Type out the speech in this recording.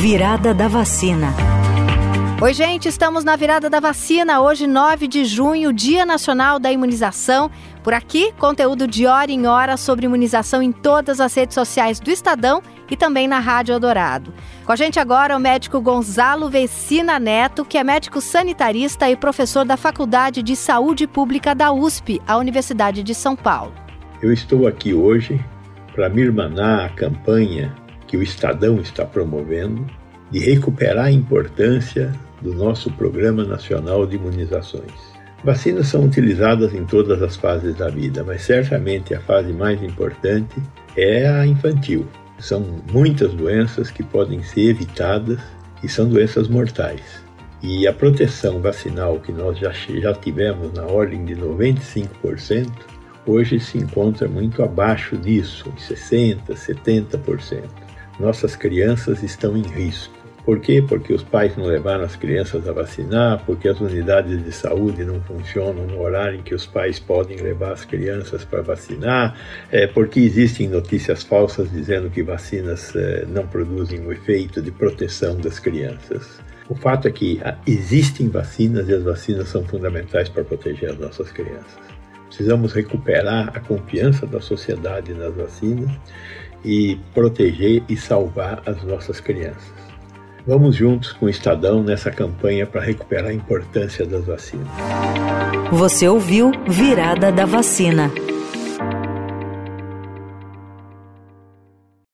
Virada da vacina. Oi, gente, estamos na virada da vacina, hoje 9 de junho, Dia Nacional da Imunização. Por aqui, conteúdo de hora em hora sobre imunização em todas as redes sociais do Estadão e também na Rádio Eldorado. Com a gente agora o médico Gonzalo Vecina Neto, que é médico sanitarista e professor da Faculdade de Saúde Pública da USP, a Universidade de São Paulo. Eu estou aqui hoje para me irmanar a campanha que o Estadão está promovendo de recuperar a importância do nosso Programa Nacional de Imunizações. Vacinas são utilizadas em todas as fases da vida, mas certamente a fase mais importante é a infantil. São muitas doenças que podem ser evitadas e são doenças mortais. E a proteção vacinal que nós já, já tivemos na ordem de 95%, hoje se encontra muito abaixo disso, 60%, 70%. Nossas crianças estão em risco. Por quê? Porque os pais não levaram as crianças a vacinar, porque as unidades de saúde não funcionam no horário em que os pais podem levar as crianças para vacinar, é, porque existem notícias falsas dizendo que vacinas é, não produzem o efeito de proteção das crianças. O fato é que ah, existem vacinas e as vacinas são fundamentais para proteger as nossas crianças. Precisamos recuperar a confiança da sociedade nas vacinas e proteger e salvar as nossas crianças. Vamos juntos com o Estadão nessa campanha para recuperar a importância das vacinas. Você ouviu Virada da Vacina.